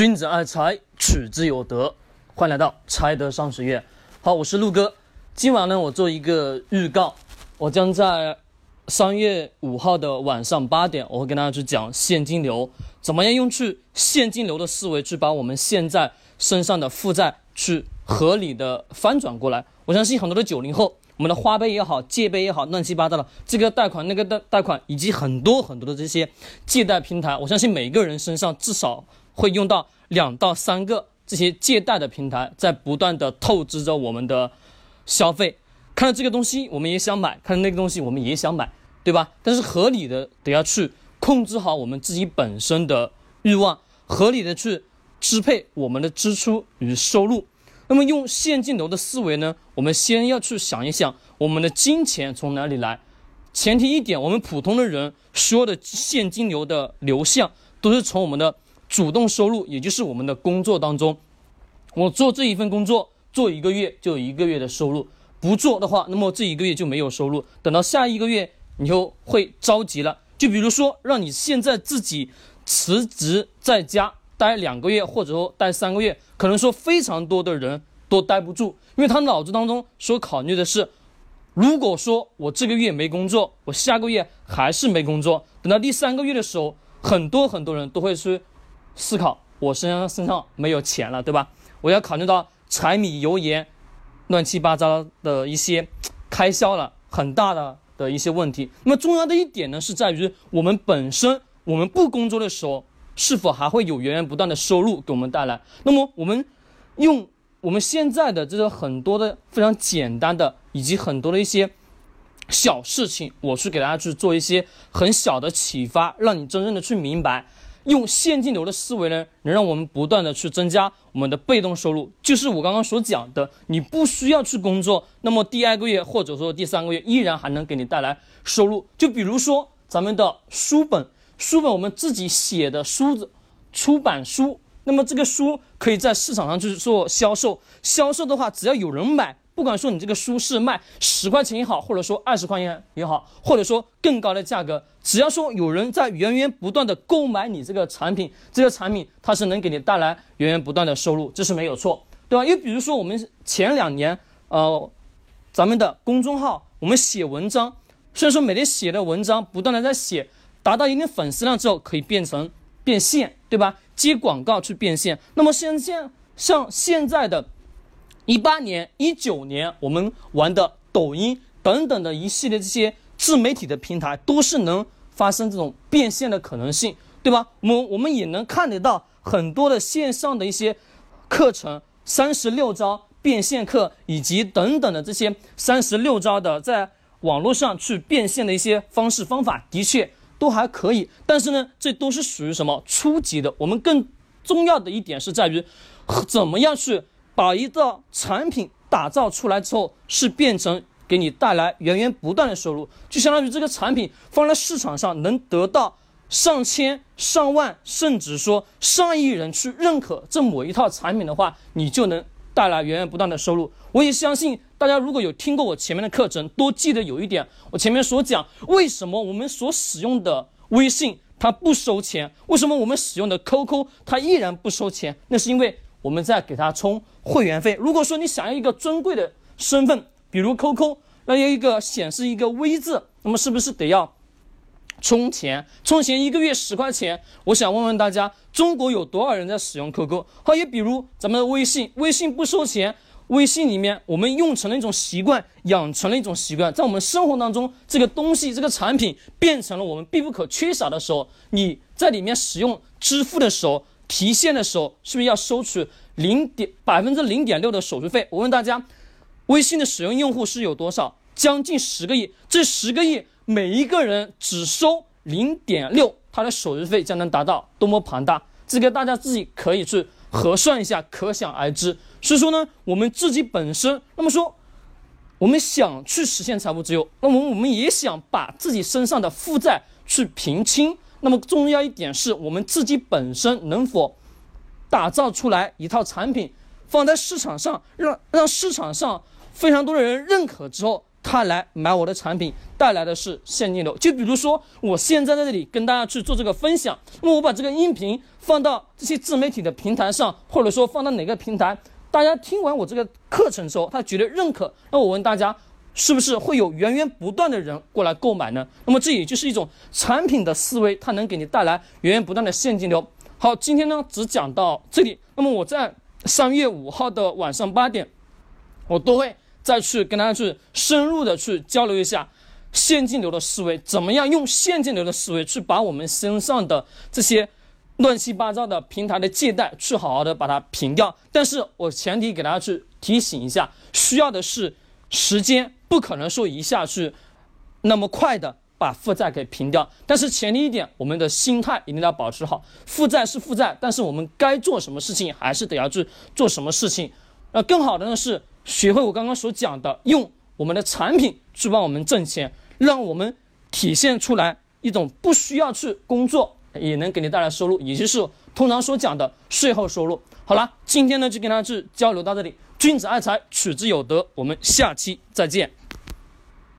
君子爱财，取之有德。欢迎来到财德商学院。好，我是陆哥。今晚呢，我做一个预告，我将在三月五号的晚上八点，我会跟大家去讲现金流，怎么样用去现金流的思维去把我们现在身上的负债去合理的翻转过来。我相信很多的九零后，我们的花呗也好，借呗也好，乱七八糟的这个贷款那个贷贷款，以及很多很多的这些借贷平台，我相信每个人身上至少。会用到两到三个这些借贷的平台，在不断的透支着我们的消费。看到这个东西，我们也想买；看到那个东西，我们也想买，对吧？但是合理的得要去控制好我们自己本身的欲望，合理的去支配我们的支出与收入。那么用现金流的思维呢？我们先要去想一想，我们的金钱从哪里来？前提一点，我们普通的人所有的现金流的流向都是从我们的。主动收入，也就是我们的工作当中，我做这一份工作，做一个月就有一个月的收入；不做的话，那么这一个月就没有收入。等到下一个月，你就会着急了。就比如说，让你现在自己辞职在家待两个月，或者说待三个月，可能说非常多的人都待不住，因为他脑子当中所考虑的是，如果说我这个月没工作，我下个月还是没工作，等到第三个月的时候，很多很多人都会说。思考，我身上身上没有钱了，对吧？我要考虑到柴米油盐，乱七八糟的一些开销了，很大的的一些问题。那么重要的一点呢，是在于我们本身，我们不工作的时候，是否还会有源源不断的收入给我们带来？那么我们用我们现在的这个很多的非常简单的，以及很多的一些小事情，我去给大家去做一些很小的启发，让你真正的去明白。用现金流的思维呢，能让我们不断的去增加我们的被动收入，就是我刚刚所讲的，你不需要去工作，那么第二个月或者说第三个月依然还能给你带来收入。就比如说咱们的书本，书本我们自己写的书子，出版书，那么这个书可以在市场上去做销售，销售的话只要有人买。不管说你这个书是卖十块钱也好，或者说二十块钱也好，或者说更高的价格，只要说有人在源源不断的购买你这个产品，这个产品它是能给你带来源源不断的收入，这是没有错，对吧？因为比如说我们前两年，呃，咱们的公众号，我们写文章，虽然说每天写的文章不断的在写，达到一定粉丝量之后可以变成变现，对吧？接广告去变现，那么现现像现在的。一八年、一九年，我们玩的抖音等等的一系列这些自媒体的平台，都是能发生这种变现的可能性，对吧？我们我们也能看得到很多的线上的一些课程，三十六招变现课，以及等等的这些三十六招的在网络上去变现的一些方式方法，的确都还可以。但是呢，这都是属于什么初级的？我们更重要的一点是在于，怎么样去。把一个产品打造出来之后，是变成给你带来源源不断的收入，就相当于这个产品放在市场上能得到上千、上万，甚至说上亿人去认可这某一套产品的话，你就能带来源源不断的收入。我也相信大家如果有听过我前面的课程，都记得有一点，我前面所讲，为什么我们所使用的微信它不收钱，为什么我们使用的 QQ 它依然不收钱？那是因为。我们再给他充会员费。如果说你想要一个尊贵的身份，比如 QQ，那要一个显示一个 V 字，那么是不是得要充钱？充钱一个月十块钱。我想问问大家，中国有多少人在使用 QQ？还有比如咱们的微信，微信不收钱，微信里面我们用成了一种习惯，养成了一种习惯，在我们生活当中，这个东西这个产品变成了我们必不可缺少的时候，你在里面使用支付的时候。提现的时候是不是要收取零点百分之零点六的手续费？我问大家，微信的使用用户是有多少？将近十个亿，这十个亿每一个人只收零点六，它的手续费将能达到多么庞大？这个大家自己可以去核算一下，可想而知。所以说呢，我们自己本身，那么说，我们想去实现财务自由，那么我们也想把自己身上的负债去平清。那么重要一点是我们自己本身能否打造出来一套产品，放在市场上，让让市场上非常多的人认可之后，他来买我的产品，带来的是现金流。就比如说，我现在在这里跟大家去做这个分享，那么我把这个音频放到这些自媒体的平台上，或者说放到哪个平台，大家听完我这个课程之后，他觉得认可，那我问大家，是不是会有源源不断的人过来购买呢？那么这也就是一种产品的思维，它能给你带来源源不断的现金流。好，今天呢只讲到这里。那么我在三月五号的晚上八点，我都会。再去跟大家去深入的去交流一下现金流的思维，怎么样用现金流的思维去把我们身上的这些乱七八糟的平台的借贷去好好的把它平掉。但是我前提给大家去提醒一下，需要的是时间，不可能说一下去那么快的把负债给平掉。但是前提一点，我们的心态一定要保持好，负债是负债，但是我们该做什么事情还是得要去做什么事情。那更好的呢是。学会我刚刚所讲的，用我们的产品去帮我们挣钱，让我们体现出来一种不需要去工作也能给你带来收入，也就是通常所讲的税后收入。好了，今天呢就跟大家去交流到这里。君子爱财，取之有德。我们下期再见。